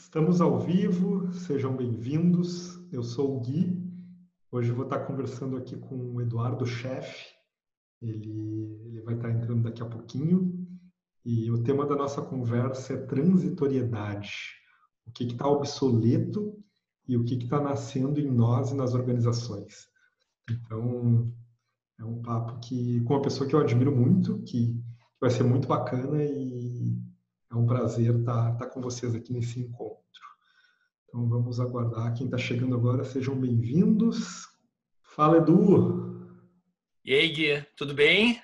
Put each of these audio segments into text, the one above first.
Estamos ao vivo, sejam bem-vindos. Eu sou o Gui. Hoje vou estar conversando aqui com o Eduardo Chefe. Ele, ele vai estar entrando daqui a pouquinho. E o tema da nossa conversa é transitoriedade. O que está obsoleto e o que está nascendo em nós e nas organizações. Então, é um papo que com uma pessoa que eu admiro muito, que vai ser muito bacana e é um prazer estar, estar com vocês aqui nesse encontro. Então vamos aguardar. Quem está chegando agora, sejam bem-vindos. Fala, Edu. E aí, Gui, tudo bem?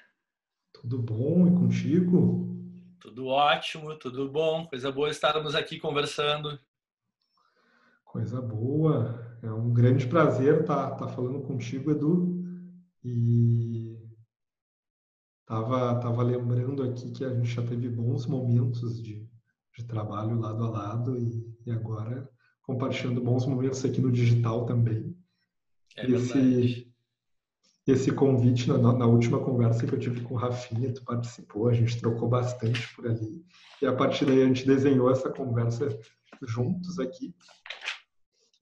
Tudo bom e contigo? Tudo ótimo, tudo bom. Coisa boa estarmos aqui conversando. Coisa boa. É um grande prazer estar, estar falando contigo, Edu. E Tava, tava lembrando aqui que a gente já teve bons momentos de, de trabalho lado a lado e, e agora compartilhando bons momentos aqui no digital também. É esse, esse convite na, na, última conversa que eu tive com o Rafinha, tu participou, a gente trocou bastante por ali. E a partir daí a gente desenhou essa conversa juntos aqui.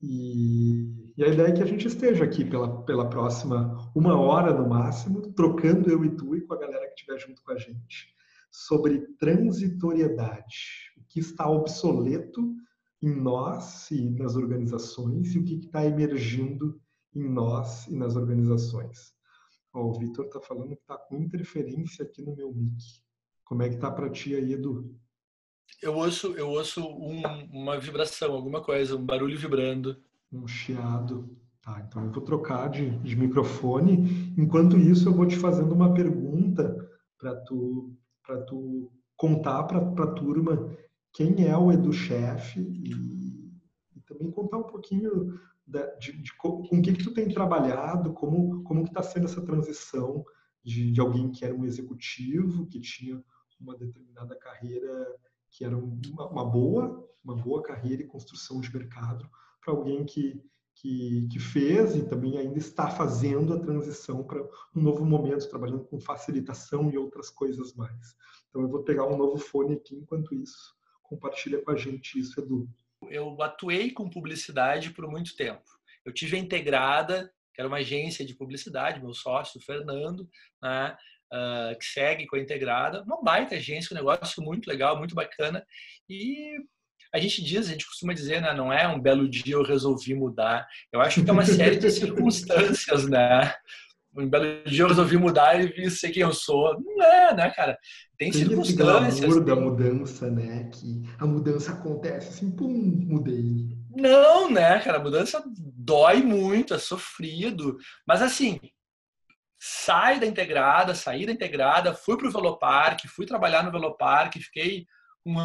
E, e, a ideia é que a gente esteja aqui pela, pela próxima uma hora no máximo, trocando eu e tu e com a galera que estiver junto com a gente, sobre transitoriedade, o que está obsoleto em nós e nas organizações e o que está emergindo em nós e nas organizações. Ó, o Vitor está falando que está com interferência aqui no meu mic. Como é que tá para ti aí, Edu? Eu ouço, eu ouço um, uma vibração, alguma coisa, um barulho vibrando. Um chiado. Tá, então eu vou trocar de, de microfone. Enquanto isso, eu vou te fazendo uma pergunta para tu, para tu contar para a turma quem é o Edu-chefe e, e, também contar um pouquinho da, de, de, com o que, que tu tem trabalhado, como, como que está sendo essa transição de, de alguém que era um executivo, que tinha uma determinada carreira que era uma, uma boa, uma boa carreira e construção de mercado, para alguém que, que, que, fez e também ainda está fazendo a transição para um novo momento, trabalhando com facilitação e outras coisas mais. Então, eu vou pegar um novo fone aqui enquanto isso. Compartilha com a gente isso, Edu. Eu atuei com publicidade por muito tempo. Eu tive a Integrada, que era uma agência de publicidade, meu sócio, Fernando, né? uh, que segue com a Integrada, uma baita agência, um negócio muito legal, muito bacana. E a gente diz, a gente costuma dizer, né, não é um belo dia eu resolvi mudar. Eu acho que é uma série de circunstâncias, né? Um belo dia eu resolvi mudar e vi ser quem eu sou. Não é, né, cara? Tem, Tem circunstâncias. Tem da mudança, né? Que a mudança acontece assim, pum, mudei. Não, né, cara? A mudança dói muito, é sofrido. Mas assim, sai da integrada, saí da integrada, fui para o Velopark, fui trabalhar no Velopark, fiquei um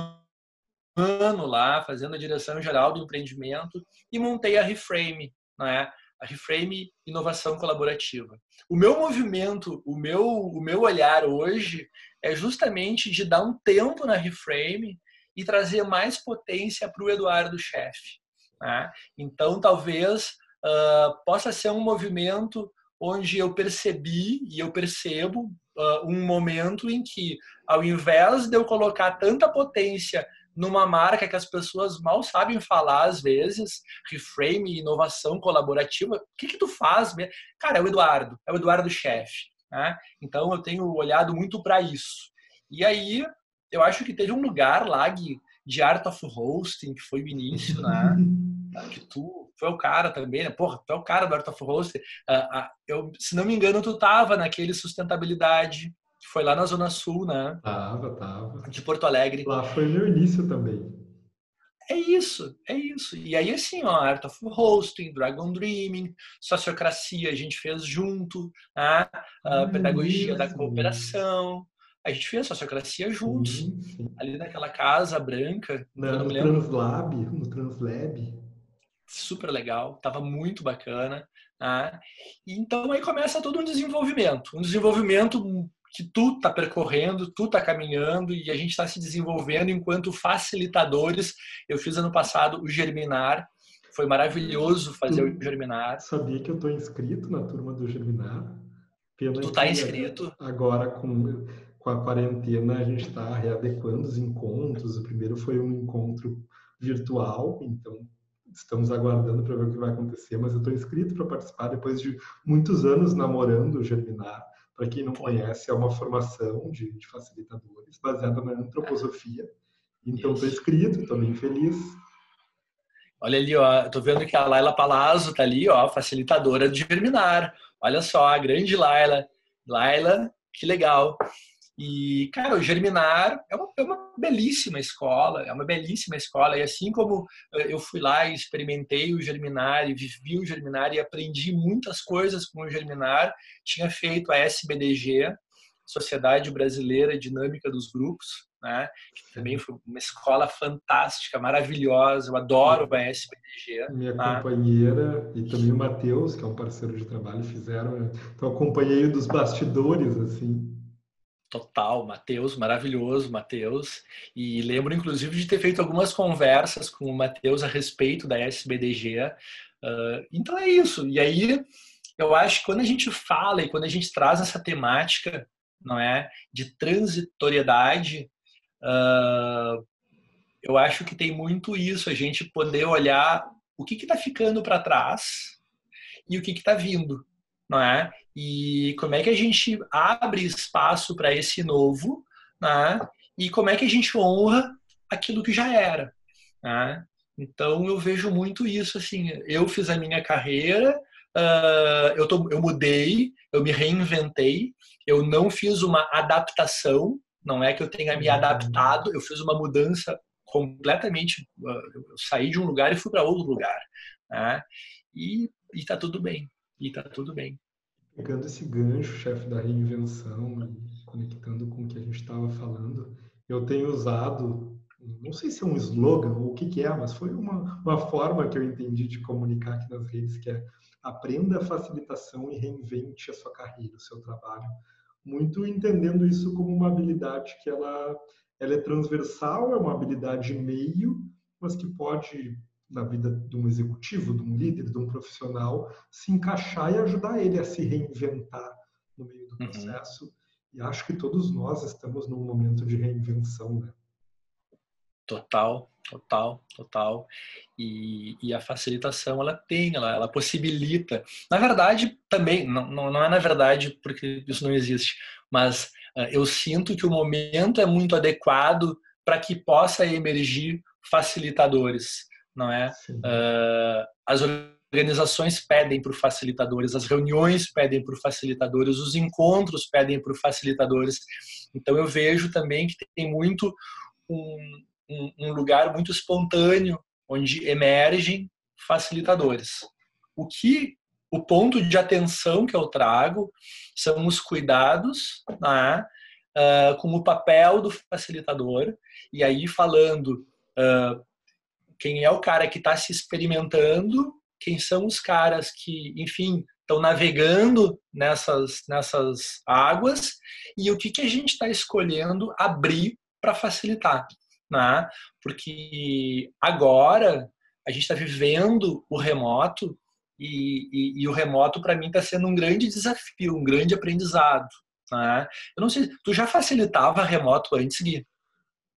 ano lá fazendo a direção geral do empreendimento e montei a Reframe, né? A Reframe Inovação Colaborativa. O meu movimento, o meu, o meu olhar hoje é justamente de dar um tempo na Reframe e trazer mais potência para o Eduardo Chefe. Né? Então, talvez uh, possa ser um movimento onde eu percebi e eu percebo uh, um momento em que, ao invés de eu colocar tanta potência numa marca que as pessoas mal sabem falar às vezes, reframe, inovação colaborativa, o que que tu faz? Cara, é o Eduardo, é o Eduardo chefe. Né? Então eu tenho olhado muito para isso. E aí eu acho que teve um lugar lá de, de Art of Hosting, que foi o início, né? que tu foi o cara também, né? Porra, tu é o cara do Art of Host. Uh, uh, eu, se não me engano, tu tava naquele sustentabilidade, que foi lá na Zona Sul, né? Tava, tava. De Porto Alegre. Lá foi meu início também. É isso, é isso. E aí, assim, ó, Art of Hosting, Dragon Dreaming, Sociocracia a gente fez junto, né? a Pedagogia da Cooperação. A gente fez Sociocracia juntos, sim, sim. ali naquela casa branca. Na, no Translab, no Translab super legal, estava muito bacana. Né? Então aí começa todo um desenvolvimento, um desenvolvimento que tu está percorrendo, tu está caminhando e a gente está se desenvolvendo enquanto facilitadores. Eu fiz ano passado o Germinar, foi maravilhoso fazer o Germinar. Sabia que eu estou inscrito na turma do Germinar? Pena tu está inscrito? Agora com com a quarentena a gente está readequando os encontros. O primeiro foi um encontro virtual, então estamos aguardando para ver o que vai acontecer, mas eu estou inscrito para participar depois de muitos anos namorando o Germinar. Para quem não conhece, é uma formação de, de facilitadores baseada na antroposofia. Então, estou inscrito, estou bem feliz. Olha ali, ó, tô vendo que a Laila Palazzo tá ali, ó, facilitadora de Germinar. Olha só, a grande Laila. Laila, que legal. E, cara, o Germinar é uma, é uma, belíssima escola, é uma belíssima escola. E assim como eh, eu fui lá e experimentei o Germinar e vivi o Germinar e aprendi muitas coisas com o Germinar, tinha feito a SBDG, Sociedade Brasileira Dinâmica dos Grupos, né? que também foi uma escola fantástica, maravilhosa. Eu adoro a SBDG. Minha né? companheira e também o Matheus, que é um parceiro de trabalho, fizeram. Então, acompanhei dos bastidores, assim. Total, Matheus, maravilhoso, Matheus. E lembro, inclusive, de ter feito algumas conversas com o Matheus a respeito da SBDG. Uh, então é isso. E aí, eu acho que quando a gente fala e quando a gente traz essa temática, não é, de transitoriedade, uh, eu acho que tem muito isso, a gente poder olhar o que está ficando para trás e o que está vindo, não é? E como é que a gente abre espaço para esse novo, né? E como é que a gente honra aquilo que já era, né? Então eu vejo muito isso assim. Eu fiz a minha carreira, uh, eu, tô, eu mudei, eu me reinventei, eu não fiz uma adaptação, não é que eu tenha me uhum. adaptado, eu fiz uma mudança completamente. Uh, eu saí de um lugar e fui para outro lugar, né? E está tudo bem, e está tudo bem. Pegando esse gancho, chefe da reinvenção, e conectando com o que a gente estava falando, eu tenho usado, não sei se é um slogan ou o que, que é, mas foi uma, uma forma que eu entendi de comunicar aqui nas redes, que é aprenda a facilitação e reinvente a sua carreira, o seu trabalho. Muito entendendo isso como uma habilidade que ela, ela é transversal, é uma habilidade meio, mas que pode na vida de um executivo, de um líder, de um profissional, se encaixar e ajudar ele a se reinventar no meio do uhum. processo. Uhum. E acho que todos nós estamos num momento de reinvenção, né? Total, total, total. E, e a facilitação ela tem, ela, ela possibilita. Na verdade, também, não, não é na verdade porque isso não existe, mas uh, eu sinto que o momento é muito adequado para que possa emergir facilitadores não é? Uh, as organizações pedem por facilitadores, as reuniões pedem por facilitadores, os encontros pedem por facilitadores. Então eu vejo também que tem muito um, um, um lugar muito espontâneo onde emergem facilitadores. O que o ponto de atenção que eu trago são os cuidados né, uh, com o papel do facilitador, e aí falando uh, quem é o cara que está se experimentando, quem são os caras que, enfim, estão navegando nessas, nessas águas e o que, que a gente está escolhendo abrir para facilitar. Né? Porque agora a gente está vivendo o remoto e, e, e o remoto para mim está sendo um grande desafio, um grande aprendizado. Né? Eu não sei, tu já facilitava remoto antes, Gui?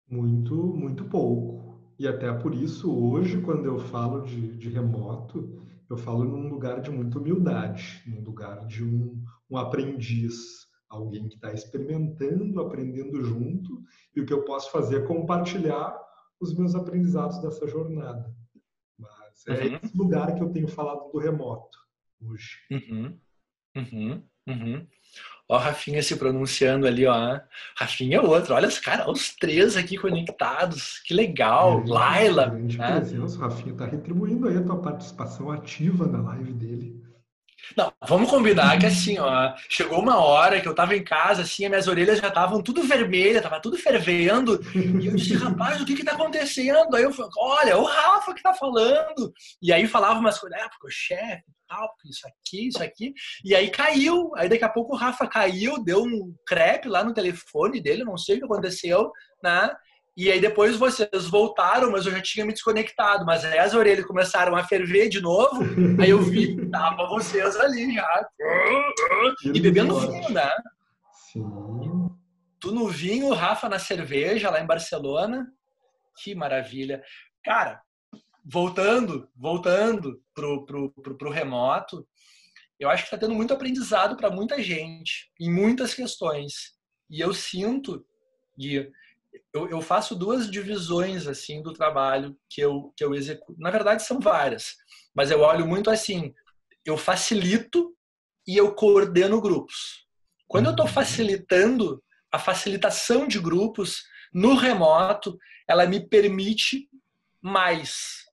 Muito, muito pouco. E até por isso, hoje, quando eu falo de, de remoto, eu falo num lugar de muita humildade, num lugar de um, um aprendiz, alguém que está experimentando, aprendendo junto, e o que eu posso fazer é compartilhar os meus aprendizados dessa jornada. Mas é uhum. esse lugar que eu tenho falado do remoto hoje. Uhum. Uhum. Uhum. Ó, Rafinha se pronunciando ali, ó. Rafinha é outro. Olha os caras, os três aqui conectados. Que legal. É, Laila. Grande né? presença. O Rafinha tá retribuindo aí a tua participação ativa na live dele. Não, vamos combinar que assim, ó, chegou uma hora que eu tava em casa, assim, as minhas orelhas já estavam tudo vermelhas, tava tudo fervendo, e eu disse, rapaz, o que que tá acontecendo? Aí eu falei, olha, o Rafa que tá falando. E aí falava umas coisas, ah, porque o chefe, tal, isso aqui, isso aqui, e aí caiu. Aí daqui a pouco o Rafa caiu, deu um crepe lá no telefone dele, não sei o que aconteceu, né? E aí depois vocês voltaram, mas eu já tinha me desconectado. Mas aí as orelhas começaram a ferver de novo. Aí eu vi que tava vocês ali já. E bebendo vinho, né? Sim. Tu no vinho, Rafa na cerveja lá em Barcelona. Que maravilha. Cara, voltando, voltando pro, pro, pro, pro remoto, eu acho que está tendo muito aprendizado para muita gente, em muitas questões. E eu sinto, Gui, eu, eu, faço duas divisões assim do trabalho que eu, que eu executo. Na verdade, são várias, mas eu olho muito assim: eu facilito e eu coordeno grupos. Quando eu estou uhum. facilitando, a facilitação de grupos no remoto, ela me permite mais.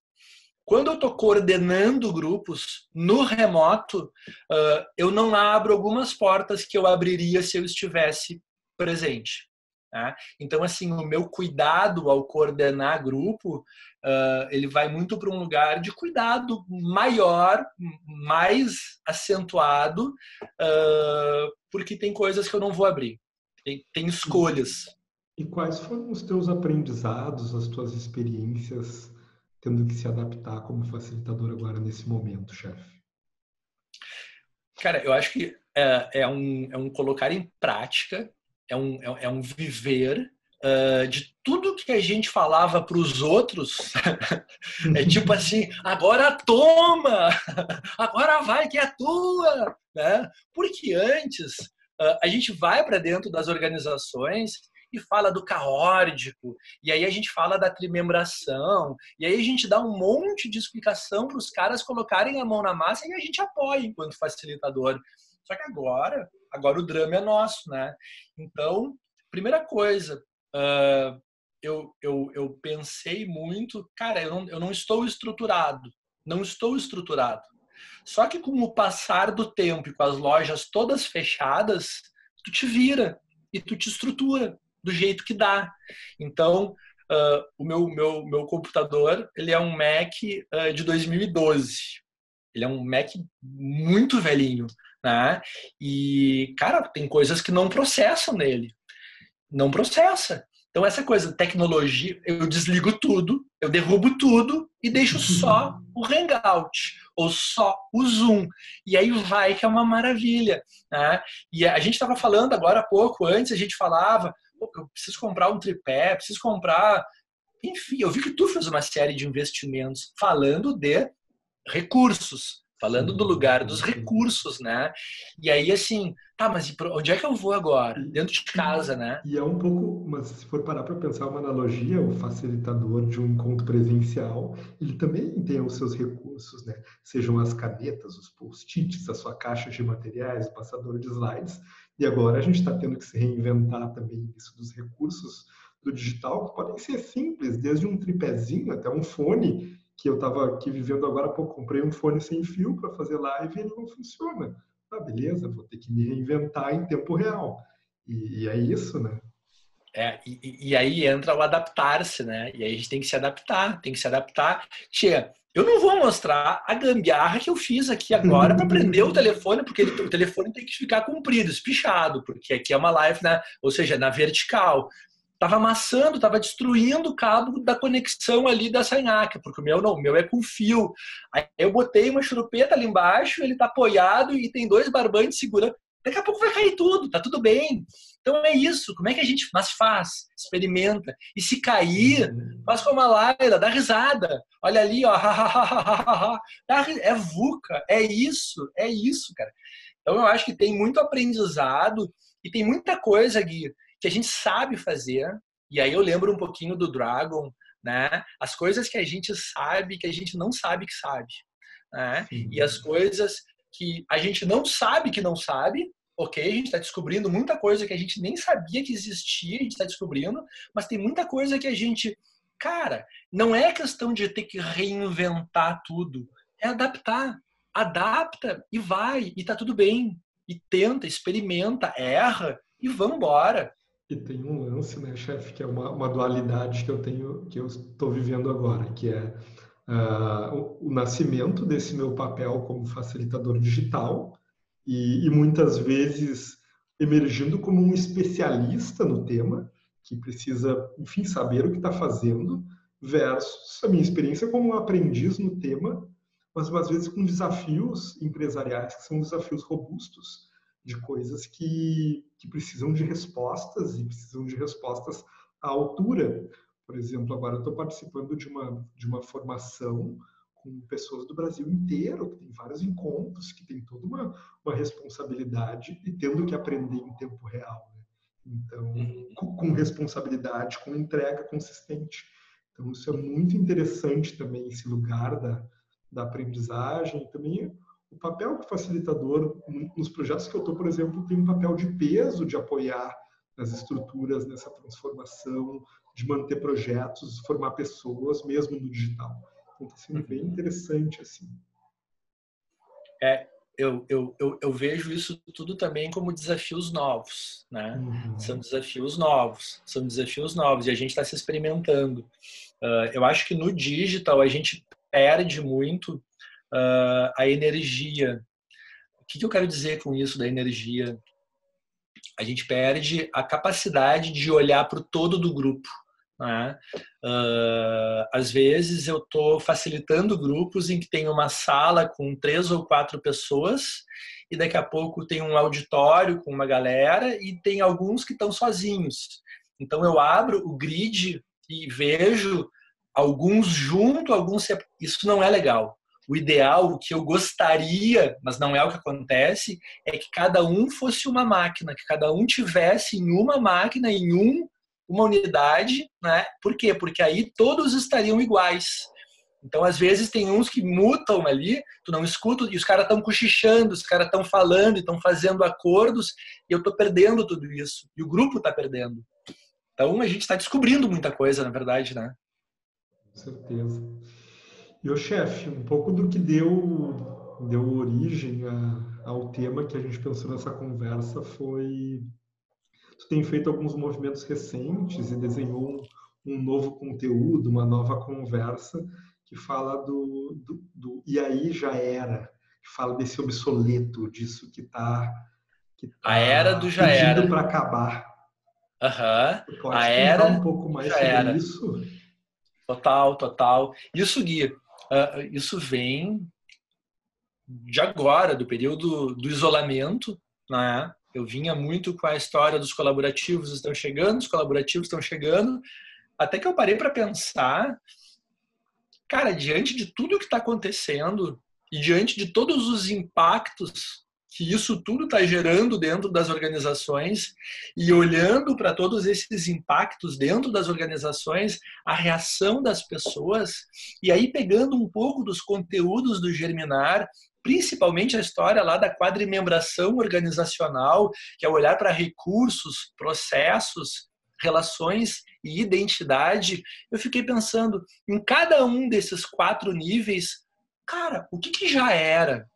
Quando eu estou coordenando grupos no remoto, eu não abro algumas portas que eu abriria se eu estivesse presente. Tá? Então, assim, o meu cuidado ao coordenar grupo, uh, ele vai muito para um lugar de cuidado maior, mais acentuado, uh, porque tem coisas que eu não vou abrir, tem, tem escolhas. E quais foram os teus aprendizados, as tuas experiências tendo que se adaptar como facilitador agora nesse momento, chefe? Cara, eu acho que é, é, um, é um colocar em prática, é um, é, é um viver uh, de tudo que a gente falava para os outros. é tipo assim, agora toma, agora vai que é tua. Né? Porque antes uh, a gente vai para dentro das organizações e fala do caórdico, e aí a gente fala da trimembração, e aí a gente dá um monte de explicação para os caras colocarem a mão na massa e a gente apoia enquanto facilitador. Só que agora, agora o drama é nosso, né? Então, primeira coisa, uh, eu, eu, eu pensei muito, cara, eu não, eu não estou estruturado, não estou estruturado. Só que com o passar do tempo e com as lojas todas fechadas, tu te vira e tu te estrutura do jeito que dá. Então, uh, o meu, meu, meu computador, ele é um Mac uh, de 2012. Ele é um Mac muito velhinho, né? E, cara, tem coisas que não processam nele. Não processa. Então, essa coisa, tecnologia, eu desligo tudo, eu derrubo tudo e deixo só o Hangout ou só o Zoom. E aí vai que é uma maravilha. Né? E a gente estava falando agora há pouco, antes a gente falava, eu preciso comprar um tripé, preciso comprar. Enfim, eu vi que tu fez uma série de investimentos falando de recursos, falando do lugar dos recursos, né? E aí, assim, tá, mas onde é que eu vou agora? Dentro de casa, né? E é um pouco, mas se for parar para pensar uma analogia, o facilitador de um encontro presencial, ele também tem os seus recursos, né? Sejam as canetas, os post-its, a sua caixa de materiais, o passador de slides, e agora a gente está tendo que se reinventar também isso dos recursos do digital, que podem ser simples, desde um tripézinho até um fone, que eu estava aqui vivendo agora, pô, comprei um fone sem fio para fazer live e ele não funciona. Ah, beleza, vou ter que me reinventar em tempo real. E, e é isso, né? É, e, e, aí entra o adaptar-se, né? E aí a gente tem que se adaptar, tem que se adaptar. Tia, eu não vou mostrar a gambiarra que eu fiz aqui agora para prender o telefone, porque ele, o telefone tem que ficar comprido, espichado, porque aqui é uma live, né? ou seja, na vertical. Tava amassando, tava destruindo o cabo da conexão ali da Sanhaca, porque o meu não, o meu é com fio. Aí eu botei uma churupeta ali embaixo, ele tá apoiado e tem dois barbantes segurando. Daqui a pouco vai cair tudo, tá tudo bem. Então é isso. Como é que a gente mas faz? Experimenta. E se cair, uhum. faz como a Laila, dá risada. Olha ali, ó. é VUCA. É isso. É isso, cara. Então eu acho que tem muito aprendizado e tem muita coisa, Gui, que a gente sabe fazer. E aí eu lembro um pouquinho do Dragon, né? As coisas que a gente sabe que a gente não sabe que sabe. Né? E as coisas que a gente não sabe que não sabe, ok, a gente está descobrindo muita coisa que a gente nem sabia que existia, a gente está descobrindo, mas tem muita coisa que a gente. Cara, não é questão de ter que reinventar tudo, é adaptar. Adapta e vai, e tá tudo bem. E tenta, experimenta, erra e vambora. E tem um lance, né, chefe, que é uma, uma dualidade que eu tenho, que eu estou vivendo agora, que é uh, o, o nascimento desse meu papel como facilitador digital, e, e muitas vezes emergindo como um especialista no tema, que precisa, enfim, saber o que está fazendo, versus a minha experiência como um aprendiz no tema, mas às vezes com desafios empresariais que são desafios robustos, de coisas que, que precisam de respostas e precisam de respostas à altura. Por exemplo, agora eu estou participando de uma, de uma formação com pessoas do Brasil inteiro, que tem vários encontros, que tem toda uma, uma responsabilidade e tendo que aprender em tempo real. Né? Então, uhum. com, com responsabilidade, com entrega consistente. Então, isso é muito interessante também, esse lugar da, da aprendizagem. Também o papel do facilitador, nos projetos que eu estou, por exemplo, tem um papel de peso de apoiar nas estruturas, nessa transformação, de manter projetos, formar pessoas, mesmo no digital. Então, está sendo bem uhum. interessante, assim. É, eu, eu, eu, eu, vejo isso tudo também como desafios novos, né? Uhum. São desafios novos, são desafios novos e a gente está se experimentando. Uh, eu acho que no digital a gente perde muito uh, a energia. O que, que eu quero dizer com isso da energia? A gente perde a capacidade de olhar para o todo do grupo. Né? Uh, às vezes eu estou facilitando grupos em que tem uma sala com três ou quatro pessoas e daqui a pouco tem um auditório com uma galera e tem alguns que estão sozinhos. Então eu abro o grid e vejo alguns junto, alguns isso não é legal. O ideal, o que eu gostaria, mas não é o que acontece, é que cada um fosse uma máquina, que cada um tivesse em uma máquina, em um uma unidade, né? Por quê? Porque aí todos estariam iguais. Então, às vezes, tem uns que mutam ali, tu não escuta, e os caras estão cochichando, os caras estão falando, estão fazendo acordos, e eu estou perdendo tudo isso. E o grupo está perdendo. Então, a gente está descobrindo muita coisa, na verdade, né? Com certeza. E o chefe, um pouco do que deu, deu origem a, ao tema que a gente pensou nessa conversa foi Tu tem feito alguns movimentos recentes e desenhou um, um novo conteúdo, uma nova conversa que fala do, do, do, e aí já era, que fala desse obsoleto, disso que está que tá a era do já era para acabar. Aham. Uhum. A era um pouco mais sobre era. isso. Total, total. Isso Gui, uh, isso vem de agora, do período do isolamento, né? Eu vinha muito com a história dos colaborativos estão chegando, os colaborativos estão chegando, até que eu parei para pensar, cara, diante de tudo que está acontecendo e diante de todos os impactos que isso tudo está gerando dentro das organizações e olhando para todos esses impactos dentro das organizações, a reação das pessoas, e aí pegando um pouco dos conteúdos do Germinar principalmente a história lá da quadrimembração organizacional, que é olhar para recursos, processos, relações e identidade, eu fiquei pensando em cada um desses quatro níveis, cara, o que, que já era?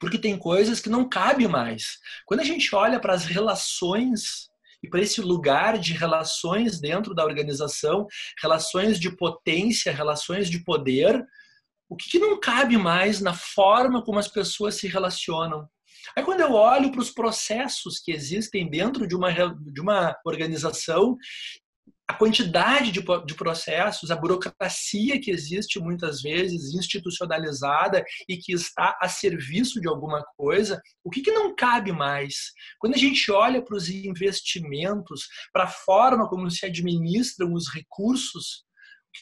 Porque tem coisas que não cabe mais. Quando a gente olha para as relações e para esse lugar de relações dentro da organização, relações de potência, relações de poder, o que, que não cabe mais na forma como as pessoas se relacionam. Aí quando eu olho para os processos que existem dentro de uma, de uma organização, a quantidade de, de processos, a burocracia que existe muitas vezes institucionalizada e que está a serviço de alguma coisa, o que, que não cabe mais? Quando a gente olha para os investimentos, para a forma como se administram os recursos,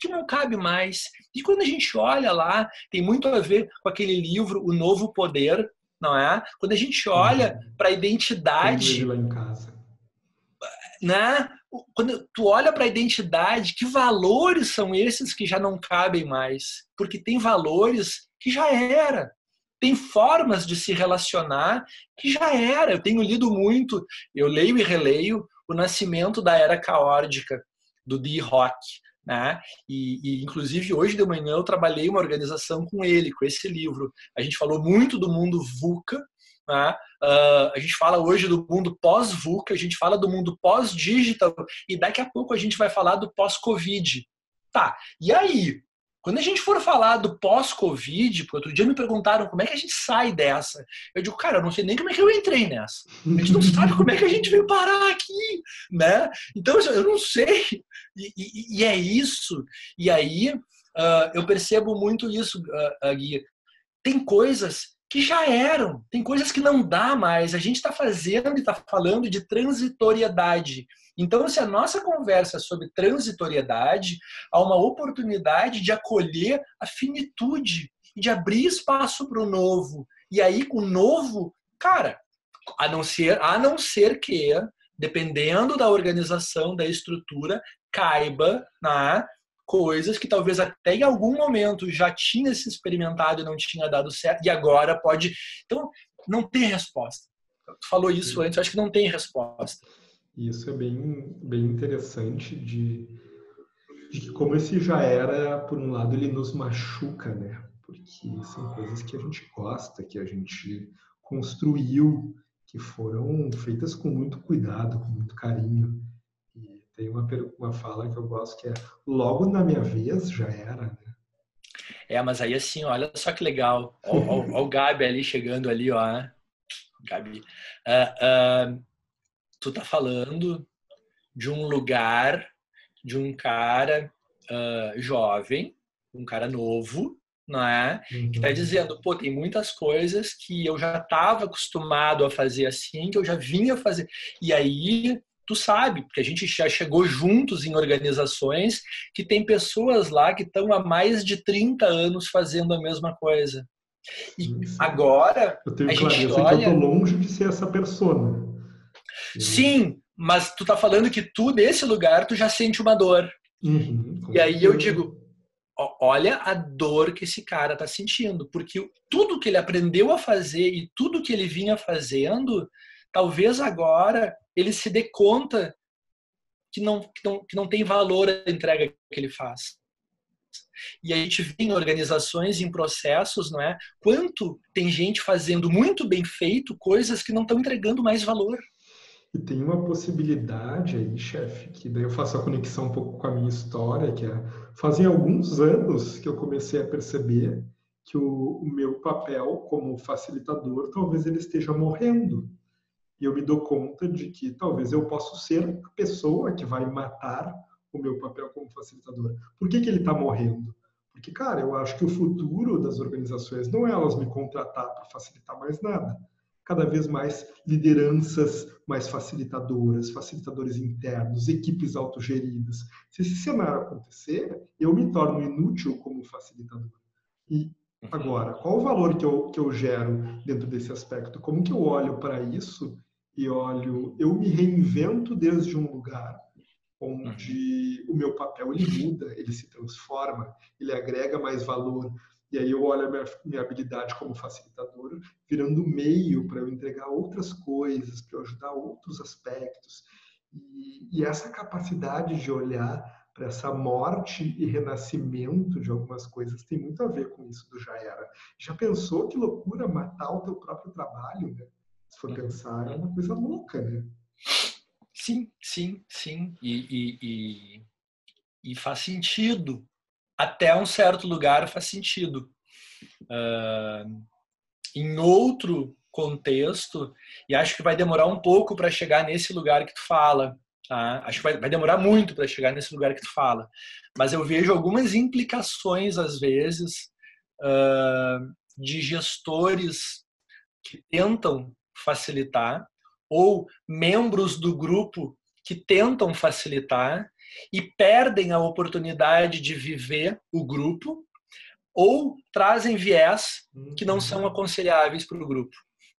que não cabe mais. E quando a gente olha lá, tem muito a ver com aquele livro O Novo Poder, não é? Quando a gente olha uhum. para a identidade. lá em casa. Né? Quando tu olha para a identidade, que valores são esses que já não cabem mais? Porque tem valores que já era. Tem formas de se relacionar que já era. Eu tenho lido muito, eu leio e releio O Nascimento da Era Caórdica, do Dee Rock né? E, e, inclusive hoje de manhã eu trabalhei uma organização com ele, com esse livro. A gente falou muito do mundo VUCA, né? Uh, a gente fala hoje do mundo pós-VUCA, a gente fala do mundo pós-digital e daqui a pouco a gente vai falar do pós-Covid. Tá, e aí? Quando a gente for falar do pós-Covid, porque outro dia me perguntaram como é que a gente sai dessa. Eu digo, cara, eu não sei nem como é que eu entrei nessa. A gente não sabe como é que a gente veio parar aqui, né? Então, eu não sei. E, e, e é isso. E aí, uh, eu percebo muito isso, uh, Gui. Tem coisas que já eram, tem coisas que não dá mais. A gente está fazendo e está falando de transitoriedade. Então, se a nossa conversa é sobre transitoriedade, há uma oportunidade de acolher a finitude de abrir espaço para o novo. E aí, com o novo, cara, a não ser, a não ser que, dependendo da organização, da estrutura, caiba na coisas que talvez até em algum momento já tinha se experimentado e não tinha dado certo, e agora pode. Então, não tem resposta. Tu falou isso antes, eu acho que não tem resposta. Isso é bem, bem interessante de, de que como esse já era, por um lado, ele nos machuca, né? Porque são coisas que a gente gosta, que a gente construiu, que foram feitas com muito cuidado, com muito carinho. Tem uma, uma fala que eu gosto que é logo na minha vez já era, né? É, mas aí assim, olha só que legal. Olha o Gabi ali chegando ali, ó. Gabi. Uh, uh, tu tá falando de um lugar, de um cara uh, jovem, um cara novo, não é? Uhum. Que tá uhum. dizendo, pô, tem muitas coisas que eu já estava acostumado a fazer assim, que eu já vinha fazer. E aí tu sabe, porque a gente já chegou juntos em organizações que tem pessoas lá que estão há mais de 30 anos fazendo a mesma coisa. E sim, agora eu tenho a gente olha... que eu tô longe de ser essa pessoa. Sim, mas tu tá falando que tu nesse lugar tu já sente uma dor. Uhum, e aí eu digo, olha a dor que esse cara tá sentindo, porque tudo que ele aprendeu a fazer e tudo que ele vinha fazendo, talvez agora ele se dê conta que não, que não, que não tem valor a entrega que ele faz. E a gente vê em organizações, em processos, não é? Quanto tem gente fazendo muito bem feito coisas que não estão entregando mais valor. E tem uma possibilidade aí, chefe, que daí eu faço a conexão um pouco com a minha história, que é fazem alguns anos que eu comecei a perceber que o, o meu papel como facilitador talvez ele esteja morrendo e eu me dou conta de que talvez eu possa ser a pessoa que vai matar o meu papel como facilitador. Por que, que ele está morrendo? Porque, cara, eu acho que o futuro das organizações não é elas me contratar para facilitar mais nada. Cada vez mais lideranças mais facilitadoras, facilitadores internos, equipes autogeridas. Se esse cenário acontecer, eu me torno inútil como facilitador. E uhum. agora, qual o valor que eu, que eu gero dentro desse aspecto? Como que eu olho para isso e olho, eu me reinvento desde um lugar onde o meu papel ele muda, ele se transforma, ele agrega mais valor. E aí eu olho a minha, minha habilidade como facilitador virando meio para eu entregar outras coisas, para eu ajudar outros aspectos. E, e essa capacidade de olhar para essa morte e renascimento de algumas coisas tem muito a ver com isso do já era. Já pensou que loucura matar o teu próprio trabalho, né? Se for pensar, é uma coisa louca, né? Sim, sim, sim. E, e, e, e faz sentido. Até um certo lugar faz sentido. Uh, em outro contexto, e acho que vai demorar um pouco para chegar nesse lugar que tu fala. Tá? Acho que vai, vai demorar muito para chegar nesse lugar que tu fala. Mas eu vejo algumas implicações, às vezes, uh, de gestores que tentam facilitar, ou membros do grupo que tentam facilitar e perdem a oportunidade de viver o grupo, ou trazem viés que não são aconselháveis para o grupo.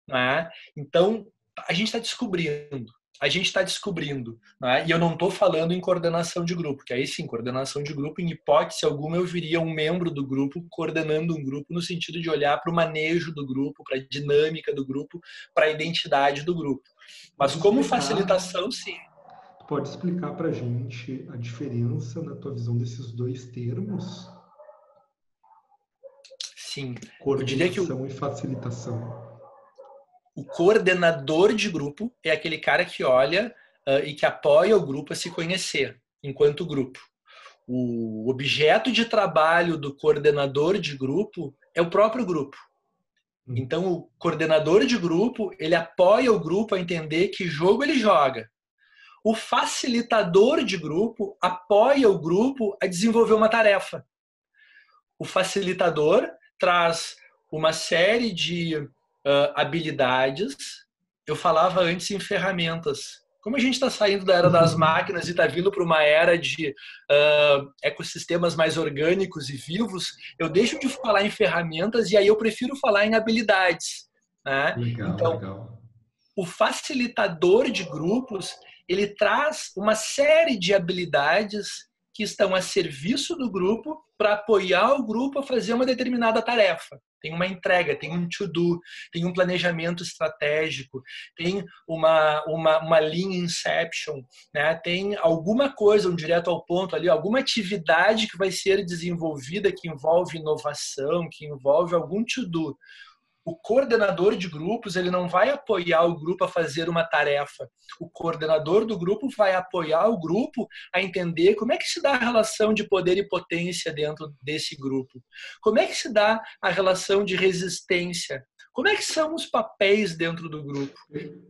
Né? Então, a gente está descobrindo a gente está descobrindo. Né? E eu não estou falando em coordenação de grupo, que aí sim, coordenação de grupo, em hipótese alguma, eu viria um membro do grupo coordenando um grupo, no sentido de olhar para o manejo do grupo, para a dinâmica do grupo, para a identidade do grupo. Mas como facilitação, sim. Pode explicar para a gente a diferença na tua visão desses dois termos? Sim. Coordenação que e facilitação o coordenador de grupo é aquele cara que olha uh, e que apoia o grupo a se conhecer enquanto grupo. O objeto de trabalho do coordenador de grupo é o próprio grupo. Hum. Então, o coordenador de grupo, ele apoia o grupo a entender que jogo ele joga. O facilitador de grupo apoia o grupo a desenvolver uma tarefa. O facilitador traz uma série de uh, habilidades. Eu falava antes em ferramentas. como a gente está saindo da era das máquinas e está vindo para uma era de uh, ecossistemas mais orgânicos e vivos, eu deixo de falar em ferramentas e aí eu prefiro falar em habilidades. Né? Legal, então, legal. o facilitador de grupos ele traz uma série de habilidades que estão a serviço do grupo para apoiar o grupo a fazer uma determinada tarefa. Tem uma entrega, tem um to-do, tem um planejamento estratégico, tem uma, uma, uma linha inception, né? tem alguma coisa, um direto ao ponto ali, alguma atividade que vai ser desenvolvida que envolve inovação, que envolve algum to-do o coordenador de grupos ele não vai apoiar o grupo a fazer uma tarefa. O coordenador do grupo vai apoiar o grupo a entender como é que se dá a relação de poder e potência dentro desse grupo. Como é que se dá a relação de resistência. Como é que são os papéis dentro do grupo?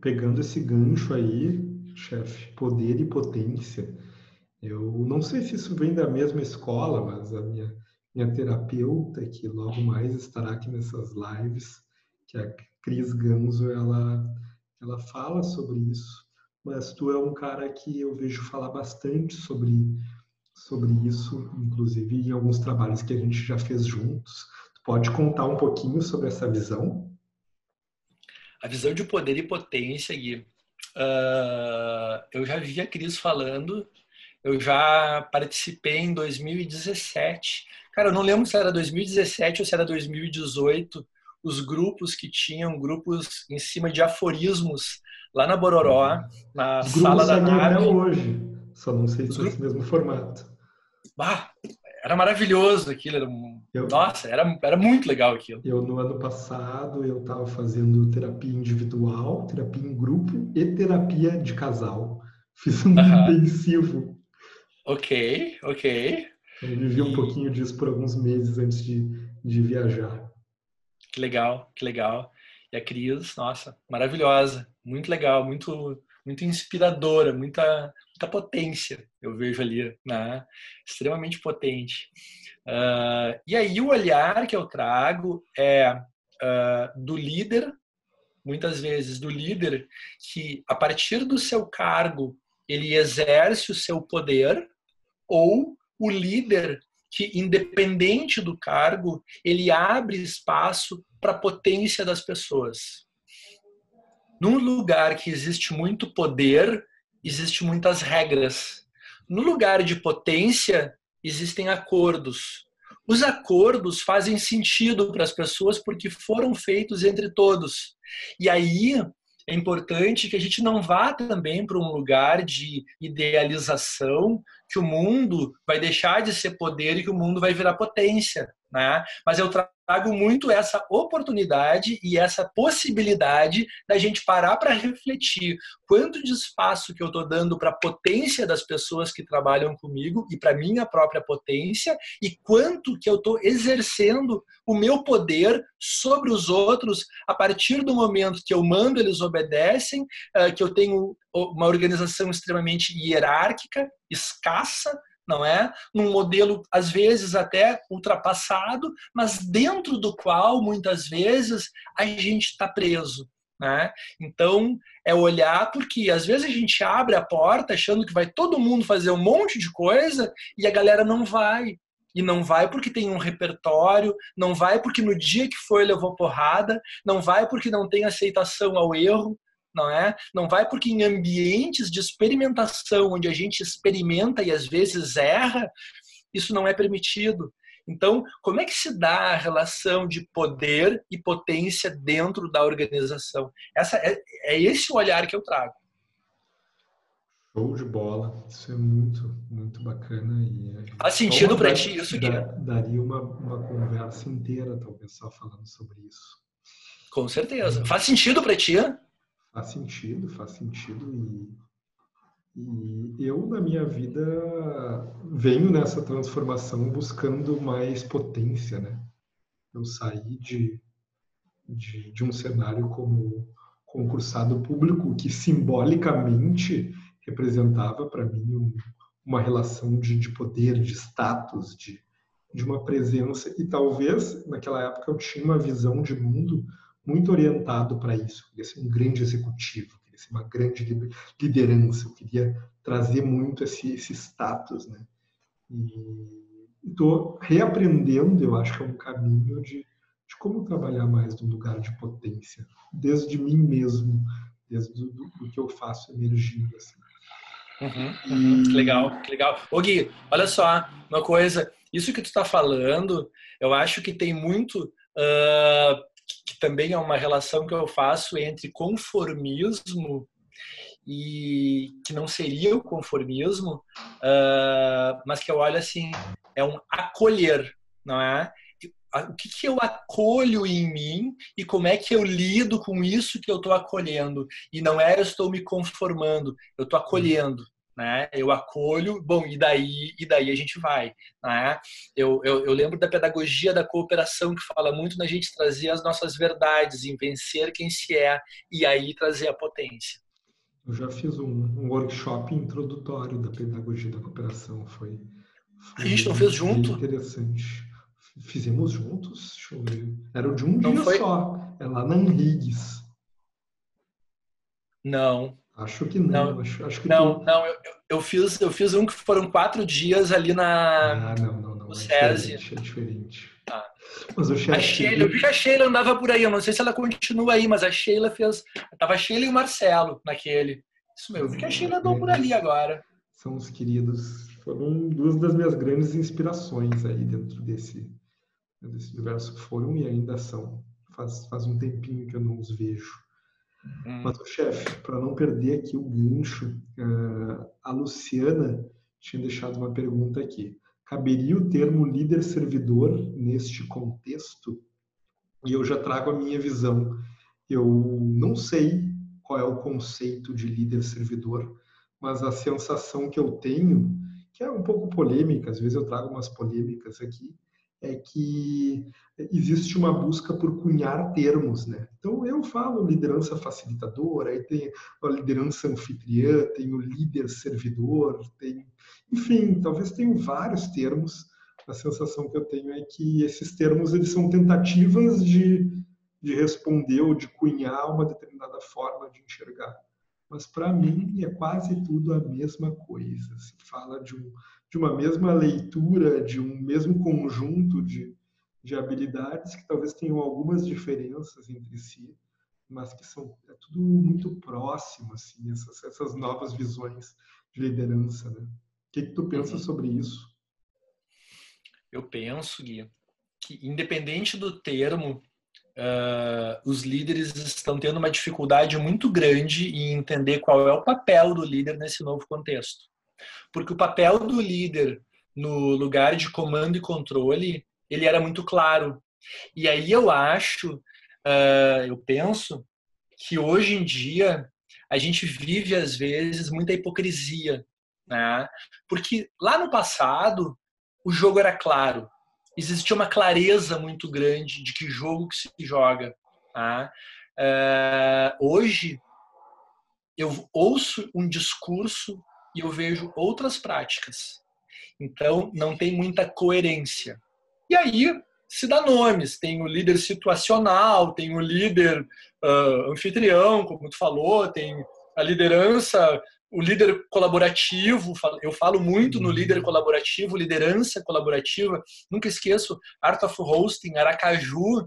Pegando esse gancho aí, chefe, poder e potência. Eu não sei se isso vem da mesma escola, mas a minha minha terapeuta, que logo mais estará aqui nessas lives, que a Cris Ganzo, ela, ela fala sobre isso. Mas tu é um cara que eu vejo falar bastante sobre, sobre isso, inclusive em alguns trabalhos que a gente já fez juntos. Tu pode contar um pouquinho sobre essa visão? A visão de poder e potência, Gui. Uh, eu já vi a Cris falando, eu já participei em 2017 Cara, eu não lembro se era 2017 ou se era 2018, os grupos que tinham grupos em cima de aforismos lá na Bororó, uhum. na os sala da nave. até hoje, só não sei se é esse mesmo formato. Bah, era maravilhoso aquilo, era, eu, nossa, era, era muito legal aquilo. Eu no ano passado eu estava fazendo terapia individual, terapia em grupo e terapia de casal. Fiz um intensivo. Ok, ok. Eu vivi um pouquinho disso por alguns meses antes de, de viajar. Que legal, que legal. E a Cris, nossa, maravilhosa, muito legal, muito muito inspiradora, muita, muita potência, eu vejo ali, né? extremamente potente. Uh, e aí o olhar que eu trago é uh, do líder, muitas vezes do líder que a partir do seu cargo ele exerce o seu poder ou o líder que, independente do cargo, ele abre espaço para a potência das pessoas. Num lugar que existe muito poder, existe muitas regras. No lugar de potência, existem acordos. Os acordos fazem sentido para as pessoas porque foram feitos entre todos. E aí é importante que a gente não vá também para um lugar de idealização que o mundo vai deixar de ser poder e que o mundo vai virar potência, né? Mas eu trago muito essa oportunidade e essa possibilidade da gente parar para refletir quanto de espaço que eu estou dando para a potência das pessoas que trabalham comigo e para minha própria potência e quanto que eu estou exercendo o meu poder sobre os outros a partir do momento que eu mando eles obedecem, eh, que eu tenho uma organização extremamente hierárquica, escassa, não é? Num modelo, às vezes, até ultrapassado, mas dentro do qual, muitas vezes, a gente está preso. Né? Então, é olhar porque às vezes a gente abre a porta achando que vai todo mundo fazer um monte de coisa e a galera não vai. E não vai porque tem um repertório, não vai porque no dia que foi levou porrada, não vai porque não tem aceitação ao erro, não é? Não vai porque em ambientes de experimentação, onde a gente experimenta e às vezes erra, isso não é permitido. Então, como é que se dá a relação de poder e potência dentro da organização? Essa é, é esse o olhar que eu trago. Show de bola, isso é muito, muito bacana. E Faz sentido para ti isso, Gui? Daria uma, uma conversa inteira, talvez, só falando sobre isso. Com certeza. Faz sentido para ti? Faz sentido, faz sentido. E, e eu, na minha vida, venho nessa transformação buscando mais potência, né? Eu saí de, de, de um cenário como concursado público que simbolicamente representava para mim um, uma relação de, de poder, de status, de, de uma presença. E talvez naquela época eu tinha uma visão de mundo muito orientado para isso. Queria ser um grande executivo, queria ser uma grande liderança, eu queria trazer muito esse, esse status, né? E estou reaprendendo, eu acho que é um caminho de, de como trabalhar mais no lugar de potência, desde mim mesmo, desde do, do que eu faço emergindo, assim. Uhum, uhum. Que legal, que legal. Ô Gui, olha só, uma coisa, isso que tu está falando, eu acho que tem muito, uh, que também é uma relação que eu faço entre conformismo e que não seria o conformismo, uh, mas que eu olho assim, é um acolher, não é? O que, que eu acolho em mim e como é que eu lido com isso que eu estou acolhendo? E não é eu estou me conformando, eu estou acolhendo né? Eu acolho, bom, e daí, e daí a gente vai, né? Eu, eu, eu, lembro da pedagogia da cooperação que fala muito na gente trazer as nossas verdades, em vencer quem se é e aí trazer a potência. Eu já fiz um, um workshop introdutório da pedagogia da cooperação, foi, foi a gente não fez junto? Interessante. Fizemos juntos? Era de um não dia foi... só, é lá na Henrigues. Não, Acho que não. não acho, acho que não, tu... não eu, eu, fiz, eu fiz um que foram quatro dias ali na. Ah, não, não, não. No é SESI. Diferente, é diferente. Tá. Mas o chefe... A Sheila, eu vi que a Sheila andava por aí, eu não sei se ela continua aí, mas a Sheila fez. Tava a Sheila e o Marcelo naquele. Isso mesmo, eu vi que a Sheila andou por ali agora. São os queridos. Foram duas das minhas grandes inspirações aí dentro desse, desse universo. Foram e ainda são. Faz, faz um tempinho que eu não os vejo. Hum. Mas, chefe, para não perder aqui o gancho, uh, a Luciana tinha deixado uma pergunta aqui. Caberia o termo líder-servidor neste contexto? E eu já trago a minha visão. Eu não sei qual é o conceito de líder-servidor, mas a sensação que eu tenho, que é um pouco polêmica, às vezes eu trago umas polêmicas aqui, é que existe uma busca por cunhar termos, né? Então eu falo liderança facilitadora, aí tem a liderança anfitriã, tem o líder servidor, tem, enfim, talvez tenham vários termos. A sensação que eu tenho é que esses termos eles são tentativas de, de responder ou de cunhar uma determinada forma de enxergar. Mas para mim é quase tudo a mesma coisa. Se fala de um de uma mesma leitura, de um mesmo conjunto de, de habilidades que talvez tenham algumas diferenças entre si, mas que são é tudo muito próximo, assim, essas, essas novas visões de liderança. Né? O que, que tu pensa uhum. sobre isso? Eu penso, Gui, que independente do termo, Uh, os líderes estão tendo uma dificuldade muito grande em entender qual é o papel do líder nesse novo contexto. Porque o papel do líder no lugar de comando e controle, ele era muito claro. E aí eu acho, uh, eu penso, que hoje em dia a gente vive, às vezes, muita hipocrisia. Né? Porque lá no passado, o jogo era claro. Existia uma clareza muito grande de que jogo que se joga. Tá? Uh, hoje, eu ouço um discurso e eu vejo outras práticas. Então, não tem muita coerência. E aí se dá nomes. Tem o líder situacional, tem o líder uh, anfitrião, como tu falou, tem a liderança, o líder colaborativo. Eu falo muito no líder colaborativo, liderança colaborativa. Nunca esqueço Art of Hosting, Aracaju,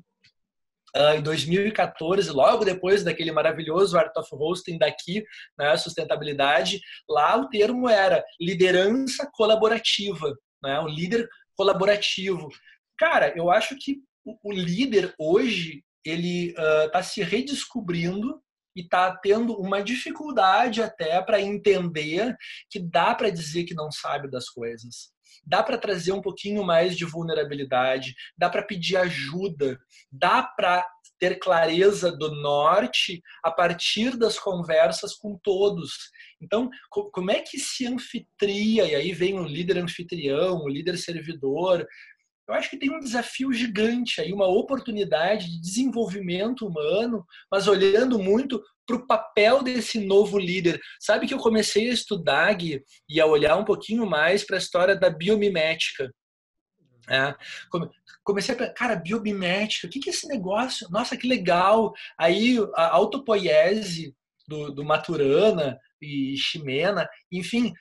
uh, em 2014, logo depois daquele maravilhoso Art of Hosting daqui, né, sustentabilidade, lá o termo era liderança colaborativa, né, o líder colaborativo. Cara, eu acho que o, líder hoje ele está uh, se redescobrindo e está tendo uma dificuldade até para entender que dá para dizer que não sabe das coisas dá para trazer um pouquinho mais de vulnerabilidade, dá para pedir ajuda, dá para ter clareza do norte a partir das conversas com todos. Então, como é que se anfitria? E aí vem o líder anfitrião, o líder servidor. Eu acho que tem um desafio gigante aí, uma oportunidade de desenvolvimento humano, mas olhando muito para o papel desse novo líder. Sabe que eu comecei a estudar Gui, e a olhar um pouquinho mais para a história da biomimética. É, comecei a pensar, cara, biomimética, o que, é esse negócio? Nossa, que legal! Aí a autopoiese, do, do Maturana e Ximena, enfim,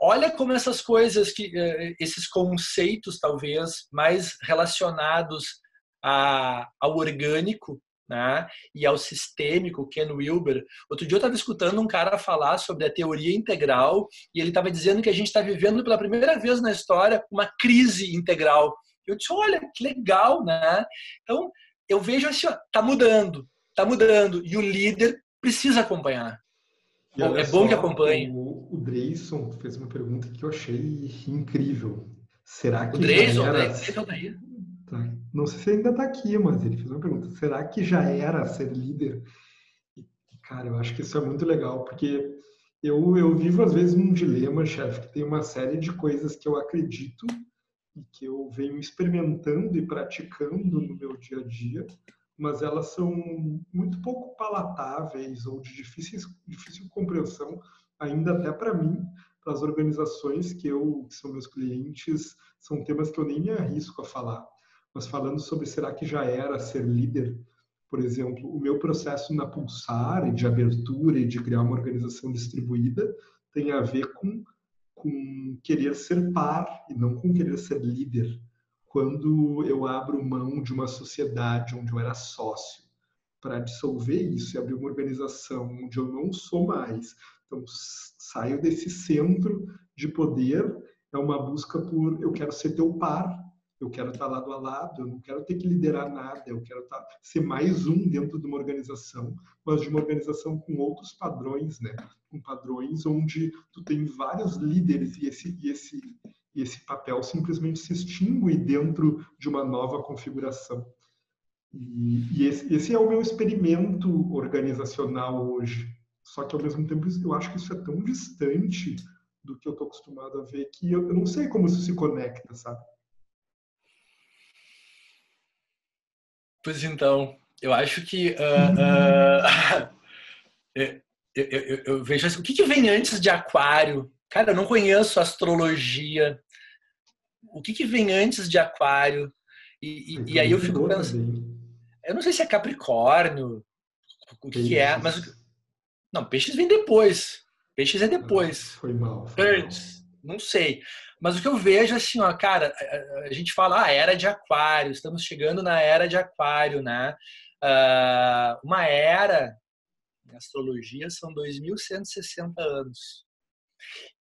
olha como essas coisas que eh, esses conceitos talvez mais relacionados a, ao orgânico né, e ao sistêmico Ken Wilber. Outro dia eu estava escutando um cara falar sobre a teoria integral e ele estava dizendo que a gente está vivendo pela primeira vez na história uma crise integral. Eu disse olha que legal né? Então eu vejo assim ó, tá mudando tá mudando e o líder precisa acompanhar é bom que acompanhe. O, o Dreyson fez uma pergunta que eu achei incrível. Será que. O Dreyson, era... Dreyson tá aí. Tá. Não sei se ainda está aqui, mas ele fez uma pergunta. Será que já era ser líder? E, cara, eu acho que isso é muito legal, porque eu, eu vivo às vezes num dilema, chefe, que tem uma série de coisas que eu acredito e que eu venho experimentando e praticando no meu dia a dia, mas elas são muito pouco palatáveis ou de difícil, difícil compreensão, ainda até para mim, para as organizações que, eu, que são meus clientes, são temas que eu nem me arrisco a falar. Mas falando sobre será que já era ser líder, por exemplo, o meu processo na Pulsar, de abertura e de criar uma organização distribuída, tem a ver com, com querer ser par e não com querer ser líder quando eu abro mão de uma sociedade onde eu era sócio para dissolver isso e abrir uma organização onde eu não sou mais. Então, saio desse centro de poder, é uma busca por eu quero ser teu par, eu quero estar lado a lado, eu não quero ter que liderar nada, eu quero estar, ser mais um dentro de uma organização, mas de uma organização com outros padrões, né? Com padrões onde tu tem vários líderes e esse, e esse e esse papel simplesmente se extingue dentro de uma nova configuração. E, e esse, esse, é o meu experimento organizacional hoje. Só que, ao mesmo tempo, eu acho que isso é tão distante do que eu estou acostumado a ver que eu, eu, não sei como isso se conecta, sabe? Pois então, eu acho que uh, uh, eu, eu, eu, vejo assim, o que, que vem antes de Aquário? Cara, eu não conheço astrologia, o que, que vem antes de Aquário? E, e, e aí eu fico pensando. Eu não sei se é Capricórnio, o que, que é, mas. Não, peixes vem depois. Peixes é depois. Ah, foi mal. Foi. Mal. Não sei. Mas o que eu vejo assim, ó, cara, a, a, gente fala, ah, era de aquário, estamos chegando na era de aquário, né? Uh, uma era, em astrologia, são 2.160 anos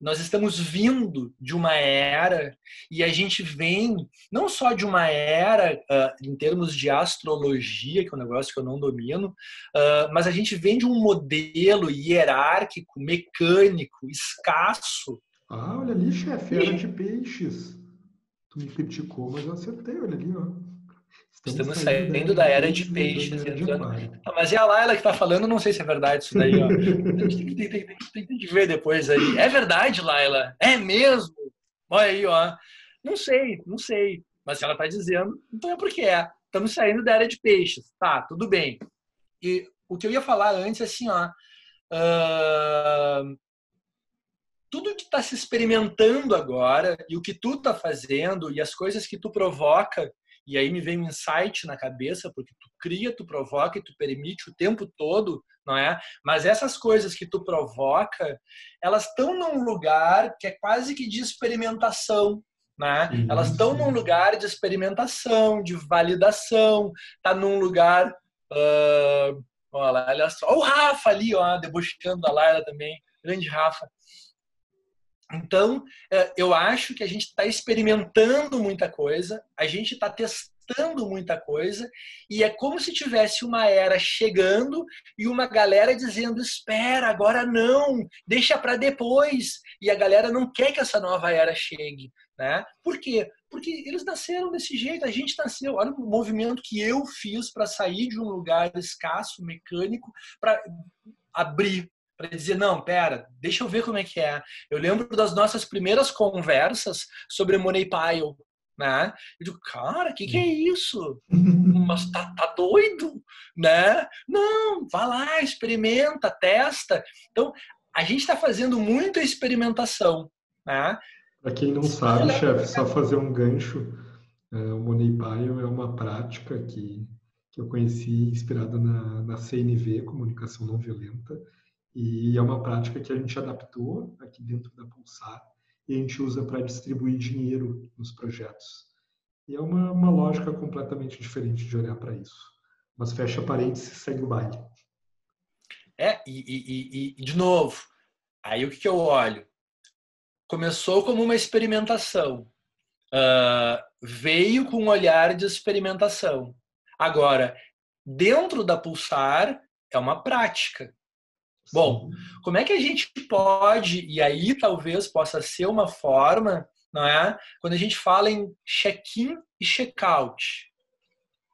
nós estamos vindo de uma era e a gente vem não só de uma era uh, em termos de astrologia, que é um negócio que eu não domino, uh, mas a gente vem de um modelo hierárquico, mecânico, escasso. Ah, olha ali, chefe, era de peixes. Tu me criticou, mas eu acertei, olha ali, ó. Estamos, saindo, da era de peixes. Ah, mas é a Laila que está falando, não sei se é verdade isso daí. Ó. A gente tem, tem, tem, tem, que ver depois aí. É verdade, Laila? É mesmo? Olha aí, ó. Não sei, não sei. Mas se ela está dizendo, então é porque é. Estamos saindo da era de peixes. Tá, tudo bem. E o que eu ia falar antes é assim, ó. Uh, tudo que está se experimentando agora e o que tu está fazendo e as coisas que tu provoca e aí me vem um insight na cabeça, porque tu cria, tu provoca e tu permite o tempo todo, não é? Mas essas coisas que tu provoca, elas estão num lugar que é quase que de experimentação, né? Uhum. Elas estão num lugar de experimentação, de validação, tá num lugar uh, olha só, o Rafa ali, ó, debochando a Laila também, grande Rafa. Então, é, eu acho que a gente está experimentando muita coisa, a gente está testando muita coisa, e é como se tivesse uma era chegando e uma galera dizendo: espera, agora não, deixa para depois. E a galera não quer que essa nova era chegue. Né? Por quê? Porque eles nasceram desse jeito, a gente nasceu. Olha o movimento que eu fiz para sair de um lugar escasso, mecânico, para abrir para dizer, não, pera, deixa eu ver como é que é. Eu lembro das nossas primeiras conversas sobre Money Pile, né? Eu digo, cara, o que, que é isso? Mas tá, tá doido, né? Não, vá lá, experimenta, testa. Então, a gente está fazendo muita experimentação, né? Para quem não sabe, chefe, só fazer um gancho, é, o Money Pile é uma prática que, que eu conheci inspirada na, na CNV, Comunicação Não Violenta, E é uma prática que a gente adaptou aqui dentro da Pulsar e a gente usa para distribuir dinheiro nos projetos. E é uma, uma lógica completamente diferente de olhar para isso. Mas fecha parênteses e segue o baile. É, e, e, e, de novo, aí o que, que eu olho? Começou como uma experimentação, uh, veio com um olhar de experimentação. Agora, dentro da Pulsar, é uma prática. Bom, como é que a gente pode, e aí talvez possa ser uma forma, não é? Quando a gente fala em check-in e check-out.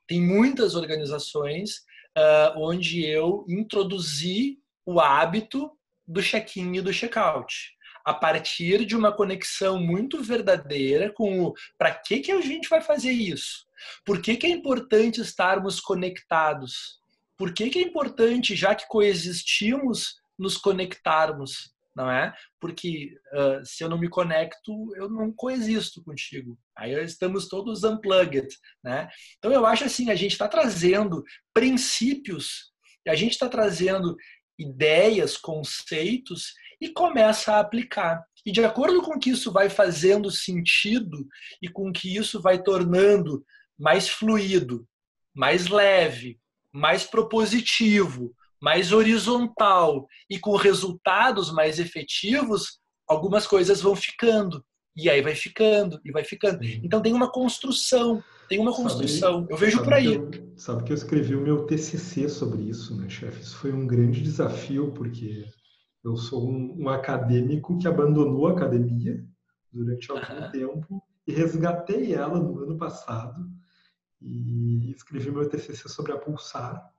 Tem muitas organizações uh, onde eu introduzi o hábito do check-in e do check-out a partir de uma conexão muito verdadeira com o para que, que a gente vai fazer isso? Por que, que é importante estarmos conectados? Por que, que é importante, já que coexistimos, nos conectarmos? Não é? Porque uh, se eu não me conecto, eu não coexisto contigo. Aí estamos todos unplugged, né? Então eu acho assim, a gente está trazendo princípios, a gente está trazendo ideias, conceitos e começa a aplicar. E de acordo com que isso vai fazendo sentido e com que isso vai tornando mais fluido, mais leve, mais propositivo, mais horizontal e com resultados mais efetivos, algumas coisas vão ficando. E aí vai ficando, e vai ficando. Então tem uma construção, tem uma construção. Sabe, eu vejo por aí. Eu, sabe que eu escrevi o meu TCC sobre isso, né, chefe? Isso foi um grande desafio, porque eu sou um, um acadêmico que abandonou a academia durante algum uhum. tempo e resgatei ela no ano passado e escrevi meu TCC sobre a Pulsar.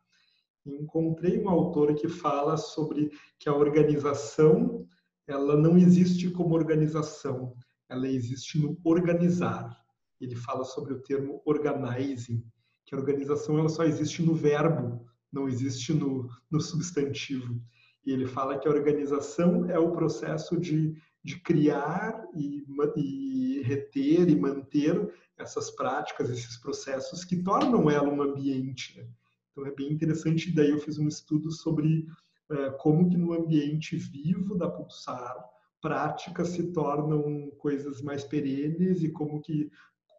Encontrei um autor que fala sobre que a organização ela não existe como organização, ela existe no organizar. Ele fala sobre o termo organizing, que a organização ela só existe no verbo, não existe no, no substantivo. E ele fala que a organização é o processo de, de criar e, e reter e manter essas práticas, esses processos que tornam ela um ambiente. Né? Então é bem interessante. Daí eu fiz um estudo sobre é, como que no ambiente vivo da Pulsar práticas se tornam coisas mais perenes e como que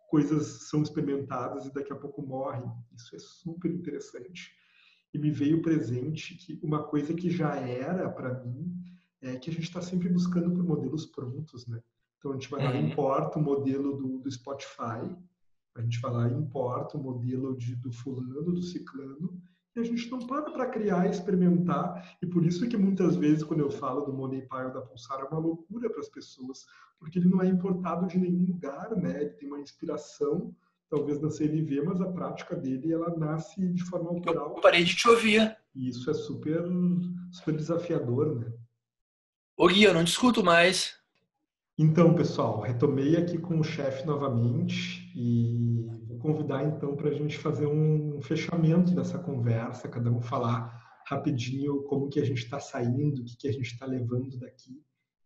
coisas são experimentadas e daqui a pouco morrem. Isso é super interessante e me veio presente que uma coisa que já era para mim é que a gente está sempre buscando por modelos prontos, né? Então a gente vai lá e uhum. importa o modelo do, do Spotify, a gente vai lá e importa o modelo de, do fulano, do ciclano, e a gente não para para criar experimentar. E por isso que muitas vezes, quando eu falo do Money Pile da Pulsar, é uma loucura para as pessoas, porque ele não é importado de nenhum lugar, né? Ele tem uma inspiração talvez na CNV, mas a prática dele ela nasce de forma autoral. Eu parei de te ouvir. E isso é super, super desafiador, né? Ô Gui, eu não discuto mais. Então, pessoal, retomei aqui com o chefe novamente e vou convidar então para a gente fazer um fechamento dessa conversa, cada um falar rapidinho como que a gente está saindo, o que, que a gente está levando daqui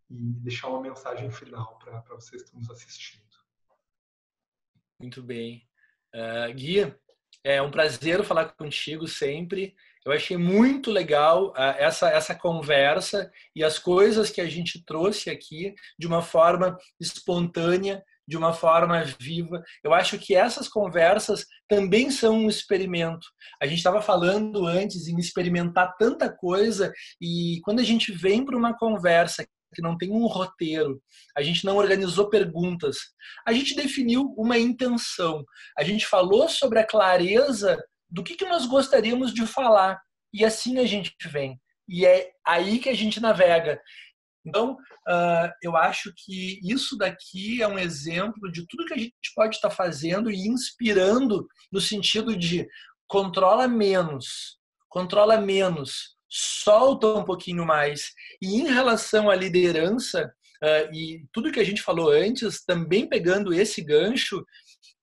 e deixar uma mensagem final para vocês que estão nos assistindo. Muito bem. Uh, Gui, é um prazer falar contigo sempre. Eu achei muito legal uh, essa, essa conversa e as coisas que a gente trouxe aqui de uma forma espontânea, de uma forma viva. Eu acho que essas conversas também são um experimento. A gente estava falando antes em experimentar tanta coisa e quando a gente vem para uma conversa que não tem um roteiro, a gente não organizou perguntas, a gente definiu uma intenção, a gente falou sobre a clareza do que, que nós gostaríamos de falar e assim a gente vem. E é aí que a gente navega. Então, uh, eu acho que isso daqui é um exemplo de tudo que a gente pode estar fazendo e inspirando no sentido de controla menos, controla menos, solta um pouquinho mais. E em relação à liderança, uh, e tudo que a gente falou antes, também pegando esse gancho,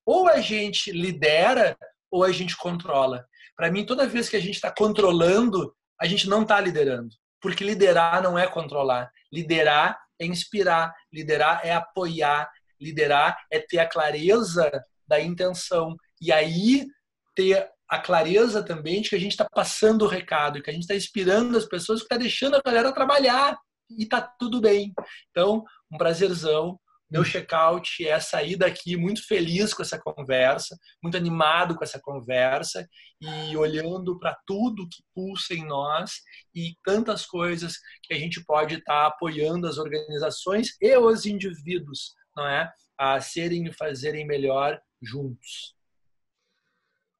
ou a gente lidera ou a gente controla. Para mim, toda vez que a gente está controlando, a gente não está liderando. Porque liderar não é controlar. Liderar é inspirar, liderar é apoiar, liderar é ter a clareza da intenção. E aí ter a clareza também de que a gente está passando o recado, que a gente está inspirando as pessoas, que está deixando a galera trabalhar e está tudo bem. Então, um prazerzão. Meu check-out é sair daqui muito feliz com essa conversa, muito animado com essa conversa e olhando para tudo que pulsa em nós e tantas coisas que a gente pode estar tá apoiando as organizações e os indivíduos, não é, a serem e fazerem melhor juntos.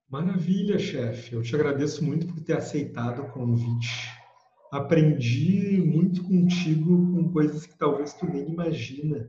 Maravilha, chefe. Eu te agradeço muito por ter aceitado o convite. Aprendi muito contigo com coisas que talvez tu nem imagina,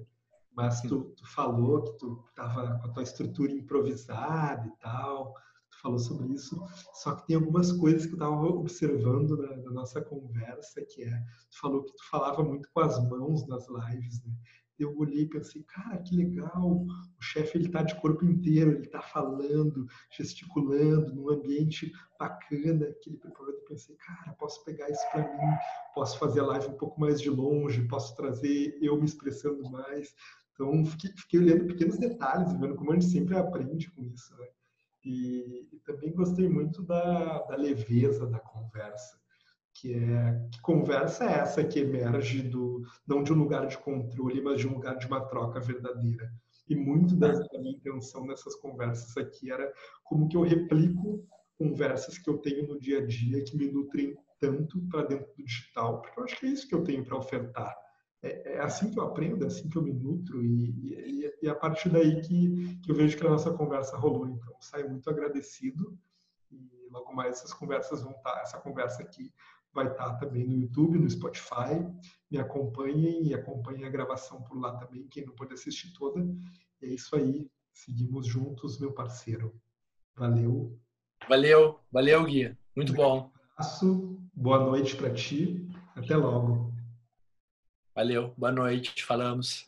mas tu, tu falou que tu estava com a tua estrutura improvisada e tal. Tu falou sobre isso. Só que tem algumas coisas que eu estava observando na, na, nossa conversa, que é, tu falou que tu falava muito com as mãos nas lives, né? eu olhei e pensei, cara, que legal, o chefe ele tá de corpo inteiro, ele tá falando, gesticulando, num ambiente bacana que ele preparou. Eu pensei, cara, posso pegar isso para mim, posso fazer a live um pouco mais de longe, posso trazer eu me expressando mais. Então, fiquei, fiquei olhando pequenos detalhes, vendo como a gente sempre aprende com isso, né? E, e também gostei muito da, da leveza da conversa que é que conversa é essa que emerge do não de um lugar de controle, mas de um lugar de uma troca verdadeira. E muito da, minha intenção nessas conversas aqui era como que eu replico conversas que eu tenho no dia a dia que me nutrem tanto para dentro do digital, porque eu acho que é isso que eu tenho para ofertar. É, é, assim que eu aprendo, é assim que eu me nutro e, e, e é a partir daí que, que eu vejo que a nossa conversa rolou. Então, saio muito agradecido e logo mais essas conversas vão estar, essa conversa aqui vai estar também no YouTube, no Spotify. Me acompanhem e acompanhem a gravação por lá também, quem não pode assistir toda. E é isso aí. Seguimos juntos, meu parceiro. Valeu. Valeu, valeu, Guia. Muito um bom. Abraço, boa noite para ti. Até logo. Valeu, boa noite. Falamos.